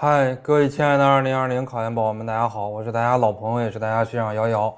嗨，各位亲爱的二零二零考研宝宝们，大家好，我是大家老朋友，也是大家学长瑶瑶。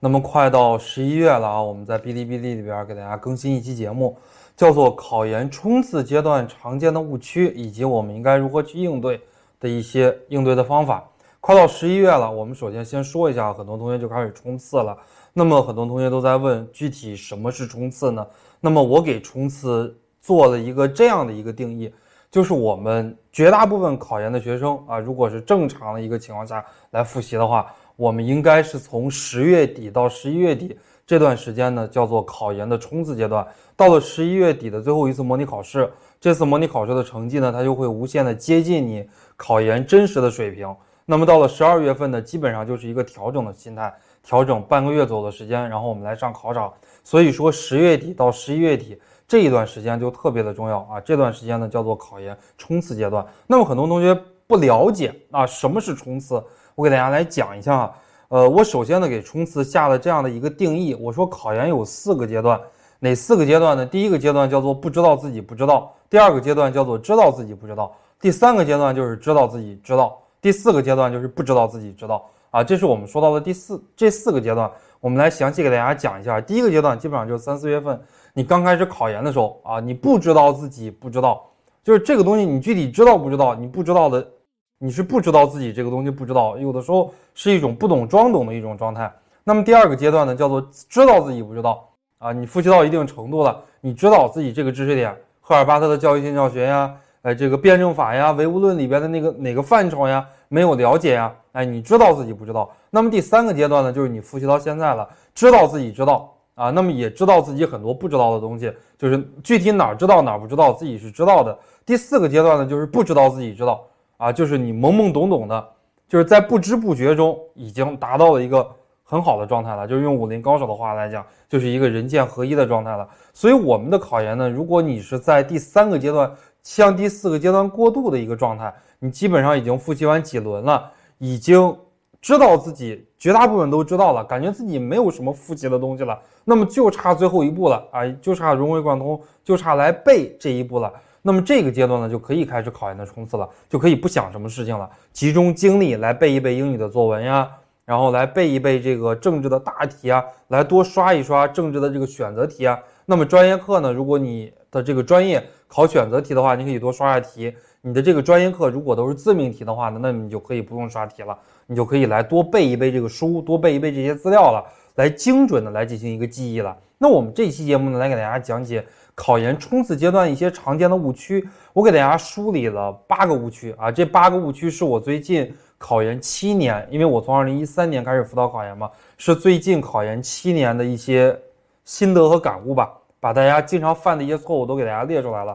那么快到十一月了啊，我们在哔哩哔哩里边给大家更新一期节目，叫做《考研冲刺阶段常见的误区以及我们应该如何去应对的一些应对的方法》。快到十一月了，我们首先先说一下，很多同学就开始冲刺了。那么很多同学都在问，具体什么是冲刺呢？那么我给冲刺做了一个这样的一个定义。就是我们绝大部分考研的学生啊，如果是正常的一个情况下来复习的话，我们应该是从十月底到十一月底这段时间呢，叫做考研的冲刺阶段。到了十一月底的最后一次模拟考试，这次模拟考试的成绩呢，它就会无限的接近你考研真实的水平。那么到了十二月份呢，基本上就是一个调整的心态，调整半个月左右的时间，然后我们来上考场。所以说十月底到十一月底。这一段时间就特别的重要啊！这段时间呢叫做考研冲刺阶段。那么很多同学不了解啊，什么是冲刺？我给大家来讲一下啊。呃，我首先呢给冲刺下了这样的一个定义，我说考研有四个阶段，哪四个阶段呢？第一个阶段叫做不知道自己不知道，第二个阶段叫做知道自己不知道，第三个阶段就是知道自己知道，第四个阶段就是不知道自己知道啊。这是我们说到的第四这四个阶段，我们来详细给大家讲一下。第一个阶段基本上就是三四月份。你刚开始考研的时候啊，你不知道自己不知道，就是这个东西你具体知道不知道？你不知道的，你是不知道自己这个东西不知道，有的时候是一种不懂装懂的一种状态。那么第二个阶段呢，叫做知道自己不知道啊，你复习到一定程度了，你知道自己这个知识点，赫尔巴特的教育性教学呀，哎，这个辩证法呀，唯物论里边的那个哪个范畴呀，没有了解呀，哎，你知道自己不知道。那么第三个阶段呢，就是你复习到现在了，知道自己知道。啊，那么也知道自己很多不知道的东西，就是具体哪知道哪不知道，自己是知道的。第四个阶段呢，就是不知道自己知道，啊，就是你懵懵懂懂的，就是在不知不觉中已经达到了一个很好的状态了。就是用武林高手的话来讲，就是一个人剑合一的状态了。所以我们的考研呢，如果你是在第三个阶段向第四个阶段过渡的一个状态，你基本上已经复习完几轮了，已经。知道自己绝大部分都知道了，感觉自己没有什么复习的东西了，那么就差最后一步了啊，就差融会贯通，就差来背这一步了。那么这个阶段呢，就可以开始考研的冲刺了，就可以不想什么事情了，集中精力来背一背英语的作文呀，然后来背一背这个政治的大题啊，来多刷一刷政治的这个选择题啊。那么专业课呢，如果你的这个专业考选择题的话，你可以多刷刷题。你的这个专业课如果都是自命题的话呢，那你就可以不用刷题了。你就可以来多背一背这个书，多背一背这些资料了，来精准的来进行一个记忆了。那我们这期节目呢，来给大家讲解考研冲刺阶段一些常见的误区。我给大家梳理了八个误区啊，这八个误区是我最近考研七年，因为我从二零一三年开始辅导考研嘛，是最近考研七年的一些心得和感悟吧，把大家经常犯的一些错误都给大家列出来了。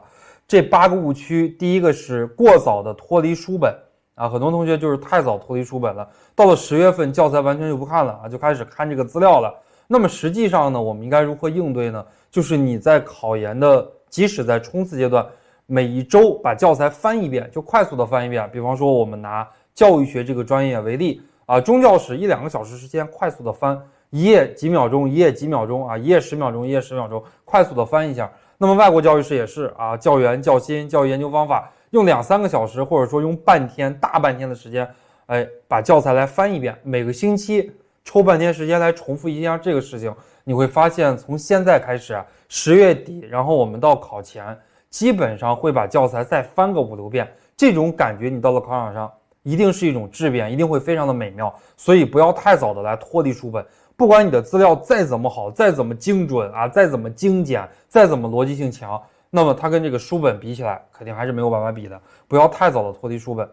这八个误区，第一个是过早的脱离书本。啊，很多同学就是太早脱离书本了，到了十月份教材完全就不看了啊，就开始看这个资料了。那么实际上呢，我们应该如何应对呢？就是你在考研的，即使在冲刺阶段，每一周把教材翻一遍，就快速的翻一遍。比方说，我们拿教育学这个专业为例啊，中教史一两个小时时间，快速的翻一页几秒钟，一页几秒钟啊，一页十秒钟，一页十秒钟，快速的翻一下。那么外国教育史也是啊，教员、教新、教育研究方法。用两三个小时，或者说用半天、大半天的时间，哎，把教材来翻一遍。每个星期抽半天时间来重复一下这个事情，你会发现，从现在开始，十月底，然后我们到考前，基本上会把教材再翻个五六遍。这种感觉，你到了考场上，一定是一种质变，一定会非常的美妙。所以不要太早的来脱离书本，不管你的资料再怎么好，再怎么精准啊，再怎么精简，再怎么逻辑性强。那么它跟这个书本比起来，肯定还是没有办法比的。不要太早的脱离书本。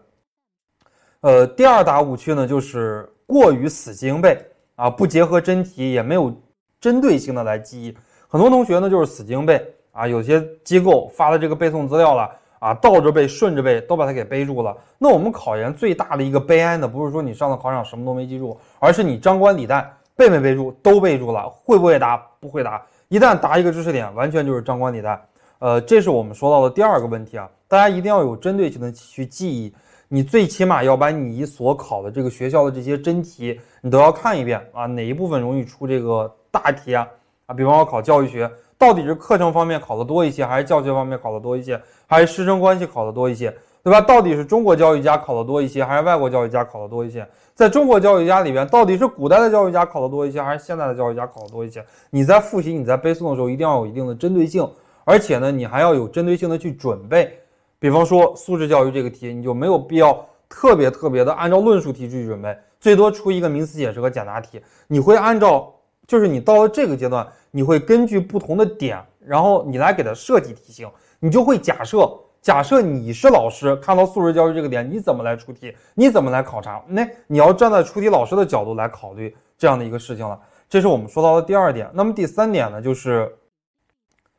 呃，第二大误区呢，就是过于死记硬背啊，不结合真题，也没有针对性的来记忆。很多同学呢，就是死记硬背啊，有些机构发的这个背诵资料了啊，倒着背、顺着背，都把它给背住了。那我们考研最大的一个悲哀呢，不是说你上了考场什么都没记住，而是你张冠李戴，背没背住都背住了，会不会答？不会答。一旦答一个知识点，完全就是张冠李戴。呃，这是我们说到的第二个问题啊，大家一定要有针对性的去记忆，你最起码要把你所考的这个学校的这些真题，你都要看一遍啊，哪一部分容易出这个大题啊？啊，比方说考教育学，到底是课程方面考的多一些，还是教学方面考的多一些，还是师生关系考的多一些？对吧？到底是中国教育家考的多一些，还是外国教育家考的多一些？在中国教育家里边，到底是古代的教育家考的多一些，还是现在的教育家考的多一些？你在复习、你在背诵的时候，一定要有一定的针对性，而且呢，你还要有针对性的去准备。比方说素质教育这个题，你就没有必要特别特别的按照论述题去准备，最多出一个名词解释和简答题。你会按照，就是你到了这个阶段，你会根据不同的点，然后你来给它设计题型，你就会假设。假设你是老师，看到素质教育这个点，你怎么来出题？你怎么来考察？那你要站在出题老师的角度来考虑这样的一个事情了。这是我们说到的第二点。那么第三点呢，就是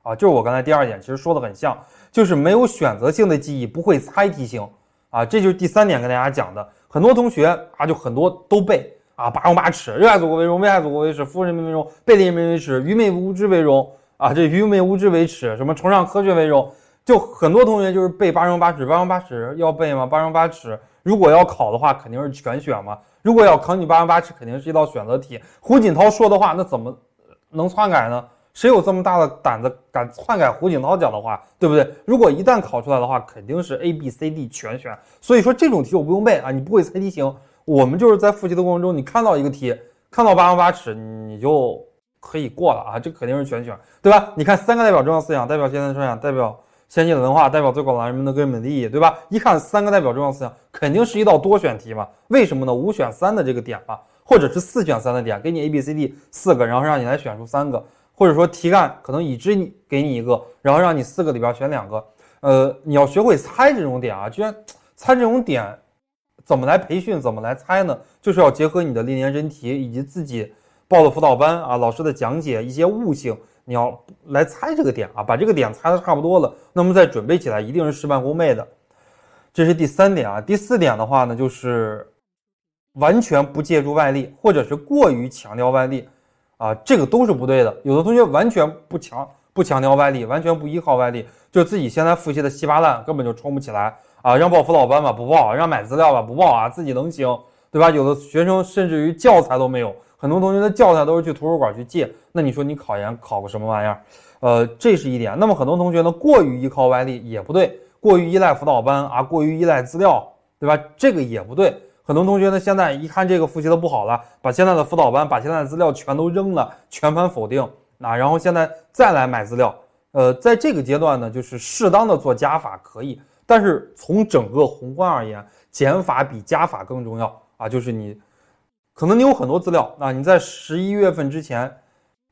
啊，就是我刚才第二点其实说的很像，就是没有选择性的记忆，不会猜题型啊。这就是第三点跟大家讲的。很多同学啊，就很多都背啊，八荣八耻，热爱祖国为荣，危害祖国为耻，服务人民为荣，背离人民为耻，愚昧无知为荣啊，这愚昧无知为耻，什么崇尚科学为荣。就很多同学就是背八荣八耻，八荣八耻要背吗？八荣八耻如果要考的话，肯定是全选嘛。如果要考你八荣八耻，肯定是一道选择题。胡锦涛说的话，那怎么能篡改呢？谁有这么大的胆子敢篡改胡锦涛讲的话，对不对？如果一旦考出来的话，肯定是 A B C D 全选。所以说这种题我不用背啊，你不会猜题型，我们就是在复习的过程中，你看到一个题，看到八荣八耻，你就可以过了啊，这肯定是全选，对吧？你看三个代表重要思想，代表现代思想，代表。先进的文化代表最广大人民的根本利益，对吧？一看三个代表重要思想，肯定是一道多选题嘛？为什么呢？五选三的这个点嘛，或者是四选三的点，给你 A、B、C、D 四个，然后让你来选出三个，或者说题干可能已知你给你一个，然后让你四个里边选两个。呃，你要学会猜这种点啊，居然 猜这种点，怎么来培训？怎么来猜呢？就是要结合你的历年真题以及自己报的辅导班啊，老师的讲解一些悟性。你要来猜这个点啊，把这个点猜的差不多了，那么再准备起来一定是事半功倍的。这是第三点啊。第四点的话呢，就是完全不借助外力，或者是过于强调外力啊，这个都是不对的。有的同学完全不强不强调外力，完全不依靠外力，就自己现在复习的稀巴烂，根本就冲不起来啊。让报辅导班吧，不报；让买资料吧，不报啊。自己能行，对吧？有的学生甚至于教材都没有。很多同学的教材都是去图书馆去借，那你说你考研考个什么玩意儿？呃，这是一点。那么很多同学呢，过于依靠外力也不对，过于依赖辅导班啊，过于依赖资料，对吧？这个也不对。很多同学呢，现在一看这个复习的不好了，把现在的辅导班、把现在的资料全都扔了，全盘否定啊，然后现在再来买资料。呃，在这个阶段呢，就是适当的做加法可以，但是从整个宏观而言，减法比加法更重要啊，就是你。可能你有很多资料啊，你在十一月份之前，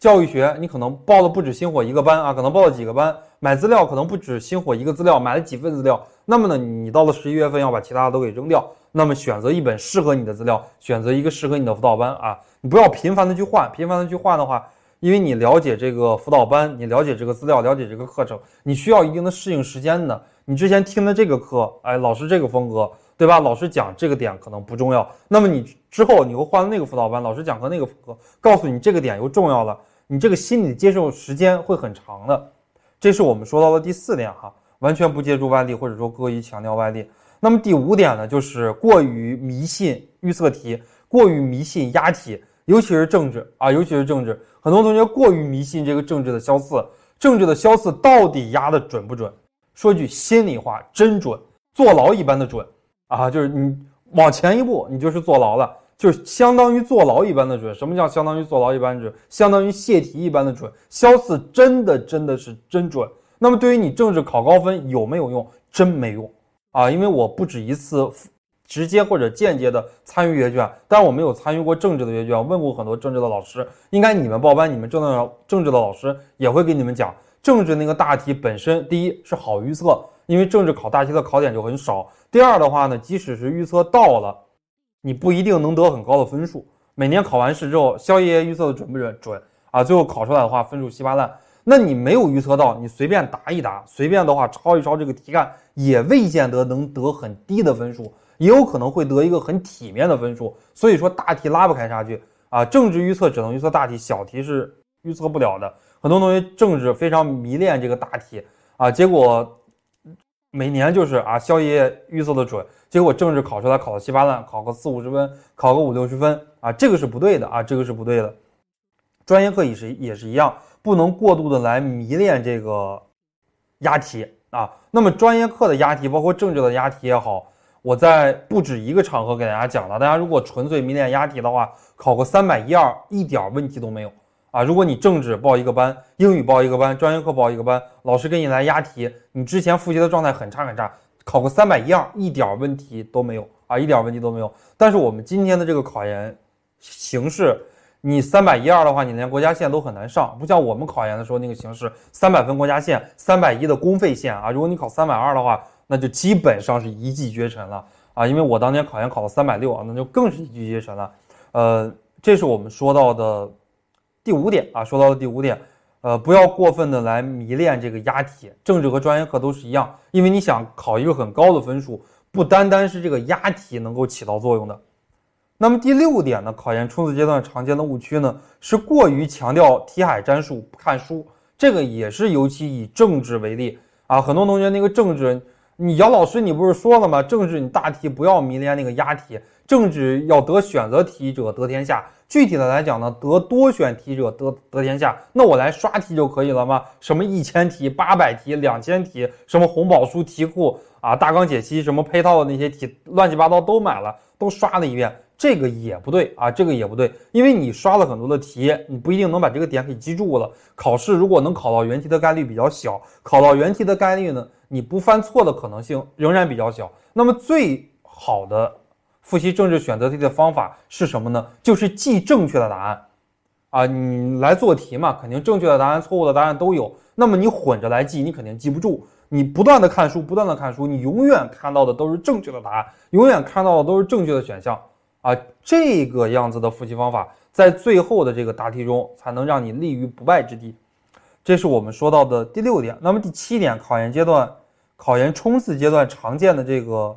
教育学你可能报的不止星火一个班啊，可能报了几个班，买资料可能不止星火一个资料，买了几份资料。那么呢，你到了十一月份要把其他的都给扔掉，那么选择一本适合你的资料，选择一个适合你的辅导班啊，你不要频繁的去换，频繁的去换的话，因为你了解这个辅导班，你了解这个资料，了解这个课程，你需要一定的适应时间的。你之前听的这个课，哎，老师这个风格。对吧？老师讲这个点可能不重要，那么你之后你又换了那个辅导班，老师讲课那个课告诉你这个点又重要了，你这个心理接受时间会很长的。这是我们说到的第四点哈，完全不借助外力或者说过于强调外力。那么第五点呢，就是过于迷信预测题，过于迷信押题，尤其是政治啊，尤其是政治，很多同学过于迷信这个政治的消四，政治的消四到底押的准不准？说句心里话，真准，坐牢一般的准。啊，就是你往前一步，你就是坐牢了，就相当于坐牢一般的准。什么叫相当于坐牢一般准？相当于泄题一般的准。肖四真的真的是真准。那么对于你政治考高分有没有用？真没用啊！因为我不止一次直接或者间接的参与阅卷，但我没有参与过政治的阅卷，问过很多政治的老师。应该你们报班，你们政治政治的老师也会给你们讲，政治那个大题本身，第一是好预测。因为政治考大题的考点就很少。第二的话呢，即使是预测到了，你不一定能得很高的分数。每年考完试之后，肖爷爷预测的准不准？准啊！最后考出来的话，分数稀巴烂。那你没有预测到，你随便答一答，随便的话抄一抄这个题干，也未见得能得很低的分数，也有可能会得一个很体面的分数。所以说大题拉不开差距啊！政治预测只能预测大题，小题是预测不了的。很多同学政治非常迷恋这个大题啊，结果。每年就是啊，肖爷爷预测的准，结果政治考出来考的稀巴烂，考个四五十分，考个五六十分啊，这个是不对的啊，这个是不对的。专业课也是也是一样，不能过度的来迷恋这个押题啊。那么专业课的押题，包括政治的押题也好，我在不止一个场合给大家讲了。大家如果纯粹迷恋押题的话，考个三百一二一点问题都没有啊。如果你政治报一个班，英语报一个班，专业课报一个班，老师给你来押题，你之前复习的状态很差很差，考个三百一二一点问题都没有啊，一点问题都没有。但是我们今天的这个考研形式。你三百一二的话，你连国家线都很难上，不像我们考研的时候那个形式，三百分国家线，三百一的公费线啊。如果你考三百二的话，那就基本上是一骑绝尘了啊。因为我当年考研考了三百六啊，那就更是一骑绝尘了。呃，这是我们说到的第五点啊，说到的第五点，呃，不要过分的来迷恋这个押题，政治和专业课都是一样，因为你想考一个很高的分数，不单单是这个押题能够起到作用的。那么第六点呢，考研冲刺阶段常见的误区呢，是过于强调题海战术不看书。这个也是尤其以政治为例啊，很多同学那个政治，你姚老师你不是说了吗？政治你大题不要迷恋那个押题，政治要得选择题者得天下。具体的来讲呢，得多选题者得得天下。那我来刷题就可以了吗？什么一千题、八百题、两千题，什么红宝书题库啊、大纲解析，什么配套的那些题，乱七八糟都买了，都刷了一遍。这个也不对啊，这个也不对，因为你刷了很多的题，你不一定能把这个点给记住了。考试如果能考到原题的概率比较小，考到原题的概率呢，你不犯错的可能性仍然比较小。那么最好的复习政治选择题的方法是什么呢？就是记正确的答案啊，你来做题嘛，肯定正确的答案、错误的答案都有。那么你混着来记，你肯定记不住。你不断的看书，不断的看书，你永远看到的都是正确的答案，永远看到的都是正确的选项。啊，这个样子的复习方法，在最后的这个答题中，才能让你立于不败之地。这是我们说到的第六点。那么第七点，考研阶段、考研冲刺阶段常见的这个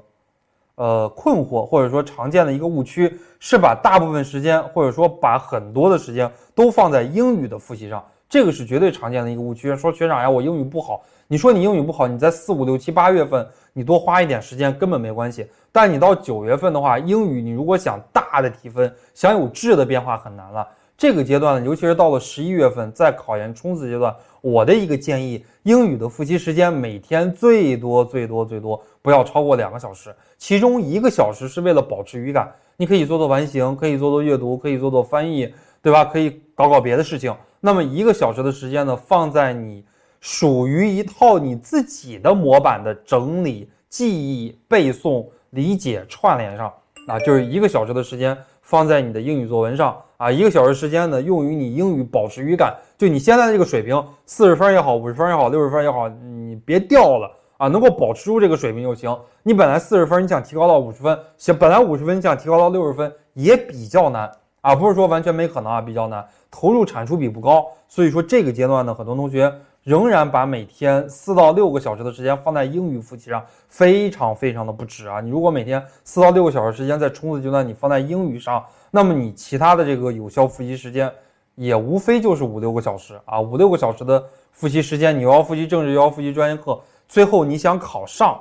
呃困惑，或者说常见的一个误区，是把大部分时间，或者说把很多的时间都放在英语的复习上。这个是绝对常见的一个误区。说学长呀，我英语不好。你说你英语不好，你在四五六七八月份，你多花一点时间根本没关系。但你到九月份的话，英语你如果想大的提分，想有质的变化很难了。这个阶段呢，尤其是到了十一月份，在考研冲刺阶段，我的一个建议，英语的复习时间每天最多最多最多不要超过两个小时，其中一个小时是为了保持语感，你可以做做完形，可以做做阅读，可以做做翻译，对吧？可以搞搞别的事情。那么一个小时的时间呢，放在你。属于一套你自己的模板的整理、记忆、背诵、理解、串联上啊，就是一个小时的时间放在你的英语作文上啊，一个小时时间呢用于你英语保持语感。就你现在的这个水平，四十分也好，五十分也好，六十分也好，你别掉了啊，能够保持住这个水平就行。你本来四十分，你想提高到五十分，想本来五十分你想提高到六十分也比较难啊，不是说完全没可能啊，比较难，投入产出比不高。所以说这个阶段呢，很多同学。仍然把每天四到六个小时的时间放在英语复习上，非常非常的不值啊！你如果每天四到六个小时时间在冲刺阶段你放在英语上，那么你其他的这个有效复习时间也无非就是五六个小时啊！五六个小时的复习时间，你又要复习政治，又要复习专业课，最后你想考上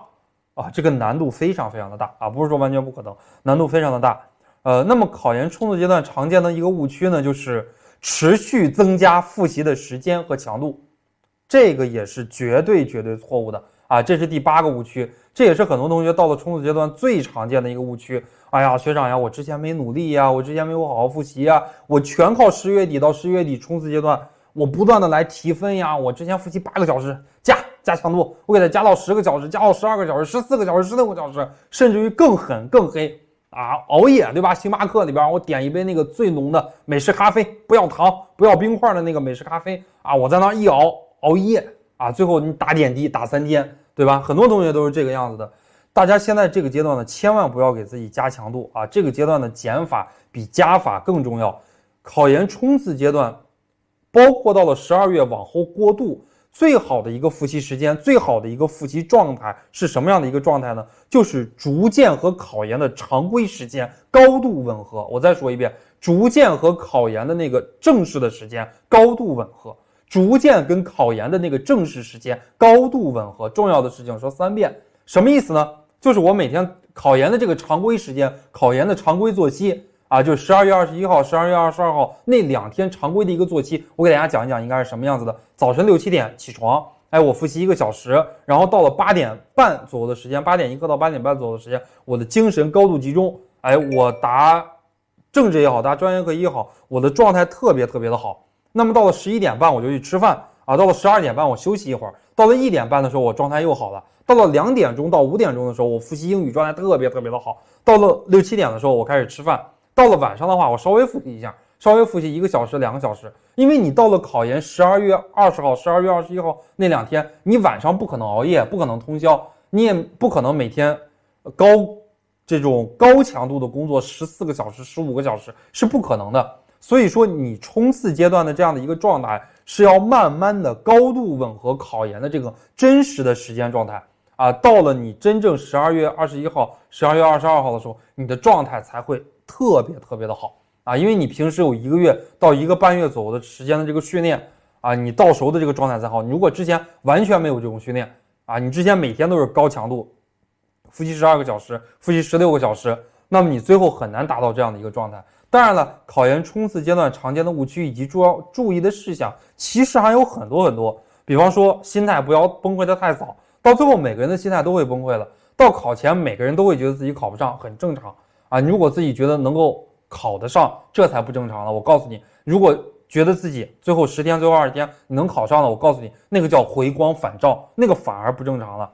啊，这个难度非常非常的大啊！不是说完全不可能，难度非常的大。呃，那么考研冲刺阶段常见的一个误区呢，就是持续增加复习的时间和强度。这个也是绝对绝对错误的啊！这是第八个误区，这也是很多同学到了冲刺阶段最常见的一个误区。哎呀，学长呀，我之前没努力呀，我之前没有好好复习呀，我全靠十月底到十月底冲刺阶段，我不断的来提分呀。我之前复习八个小时，加加强度，我给它加到十个小时，加到十二个小时，十四个小时，十六个小时，甚至于更狠更黑啊！熬夜对吧？星巴克里边我点一杯那个最浓的美式咖啡，不要糖，不要冰块的那个美式咖啡啊！我在那一熬。熬夜啊，最后你打点滴打三天，对吧？很多同学都是这个样子的。大家现在这个阶段呢，千万不要给自己加强度啊！这个阶段的减法比加法更重要。考研冲刺阶段，包括到了十二月往后过渡，最好的一个复习时间，最好的一个复习状态是什么样的一个状态呢？就是逐渐和考研的常规时间高度吻合。我再说一遍，逐渐和考研的那个正式的时间高度吻合。逐渐跟考研的那个正式时间高度吻合。重要的事情说三遍，什么意思呢？就是我每天考研的这个常规时间，考研的常规作息啊，就是十二月二十一号、十二月二十二号那两天常规的一个作息，我给大家讲一讲应该是什么样子的。早晨六七点起床，哎，我复习一个小时，然后到了八点半左右的时间，八点一刻到八点半左右的时间，我的精神高度集中，哎，我答政治也好，答专业课也好，我的状态特别特别的好。那么到了十一点半我就去吃饭啊，到了十二点半我休息一会儿，到了一点半的时候我状态又好了，到了两点钟到五点钟的时候我复习英语状态特别特别的好，到了六七点的时候我开始吃饭，到了晚上的话我稍微复习一下。稍微复习一个小时、两个小时，因为你到了考研十二月二十号、十二月二十一号那两天，你晚上不可能熬夜，不可能通宵，你也不可能每天高这种高强度的工作十四个小时、十五个小时是不可能的。所以说，你冲刺阶段的这样的一个状态是要慢慢的高度吻合考研的这个真实的时间状态啊。到了你真正十二月二十一号、十二月二十二号的时候，你的状态才会特别特别的好。啊，因为你平时有一个月到一个半月左右的时间的这个训练啊，你到熟的这个状态才好。你如果之前完全没有这种训练啊，你之前每天都是高强度复习十二个小时，复习十六个小时，那么你最后很难达到这样的一个状态。当然了，考研冲刺阶段常见的误区以及注要注意的事项，其实还有很多很多。比方说，心态不要崩溃的太早，到最后每个人的心态都会崩溃了。到考前，每个人都会觉得自己考不上，很正常啊。你如果自己觉得能够。考得上，这才不正常了。我告诉你，如果觉得自己最后十天、最后二十天你能考上了，我告诉你，那个叫回光返照，那个反而不正常了。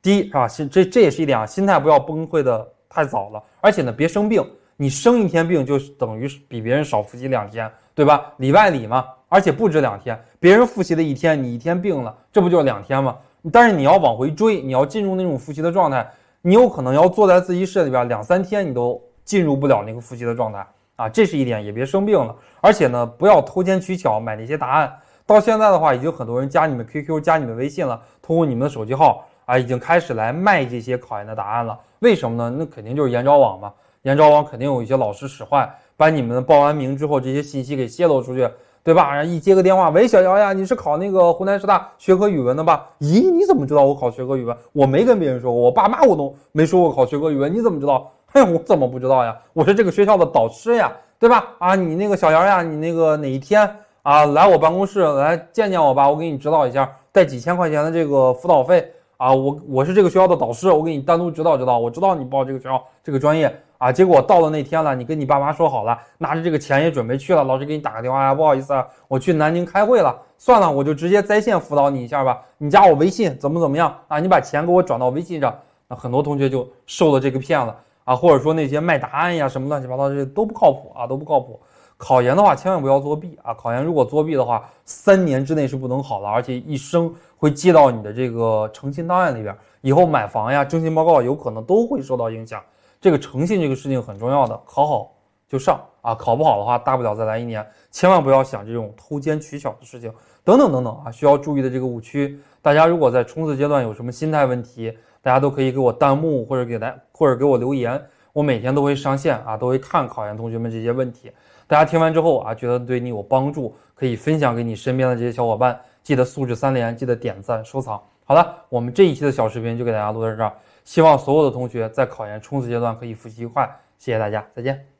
第一是吧，心这这也是一点啊，心态不要崩溃的太早了，而且呢，别生病。你生一天病就等于比别人少复习两天，对吧？里外里嘛，而且不止两天。别人复习了一天，你一天病了，这不就是两天吗？但是你要往回追，你要进入那种复习的状态，你有可能要坐在自习室里边两三天，你都。进入不了那个复习的状态啊，这是一点，也别生病了。而且呢，不要偷奸取巧买那些答案。到现在的话，已经很多人加你们 QQ、加你们微信了，通过你们的手机号啊，已经开始来卖这些考研的答案了。为什么呢？那肯定就是研招网嘛。研招网肯定有一些老师使坏，把你们报完名之后这些信息给泄露出去，对吧？然后一接个电话，喂，小姚呀，你是考那个湖南师大学科语文的吧？咦，你怎么知道我考学科语文？我没跟别人说过，我爸妈我都没说过考学科语文，你怎么知道？嘿，我怎么不知道呀？我是这个学校的导师呀，对吧？啊，你那个小姚呀，你那个哪一天啊来我办公室来见见我吧，我给你指导一下，带几千块钱的这个辅导费啊。我我是这个学校的导师，我给你单独指导指导。我知道你报这个学校这个专业啊，结果到了那天了，你跟你爸妈说好了，拿着这个钱也准备去了，老师给你打个电话呀，不好意思啊，我去南京开会了，算了，我就直接在线辅导你一下吧。你加我微信怎么怎么样啊？你把钱给我转到微信上，那很多同学就受了这个骗了。啊，或者说那些卖答案呀，什么乱七八糟这些都不靠谱啊，都不靠谱。考研的话，千万不要作弊啊！考研如果作弊的话，三年之内是不能考的，而且一生会记到你的这个诚信档案里边。以后买房呀、征信报告有可能都会受到影响。这个诚信这个事情很重要的，考好就上啊，考不好的话，大不了再来一年。千万不要想这种偷奸取巧的事情，等等等等啊，需要注意的这个误区。大家如果在冲刺阶段有什么心态问题，大家都可以给我弹幕或者给大或者给我留言，我每天都会上线啊，都会看考研同学们这些问题。大家听完之后啊，觉得对你有帮助，可以分享给你身边的这些小伙伴。记得素质三连，记得点赞收藏。好了，我们这一期的小视频就给大家录到这儿，希望所有的同学在考研冲刺阶段可以复习愉快。谢谢大家，再见。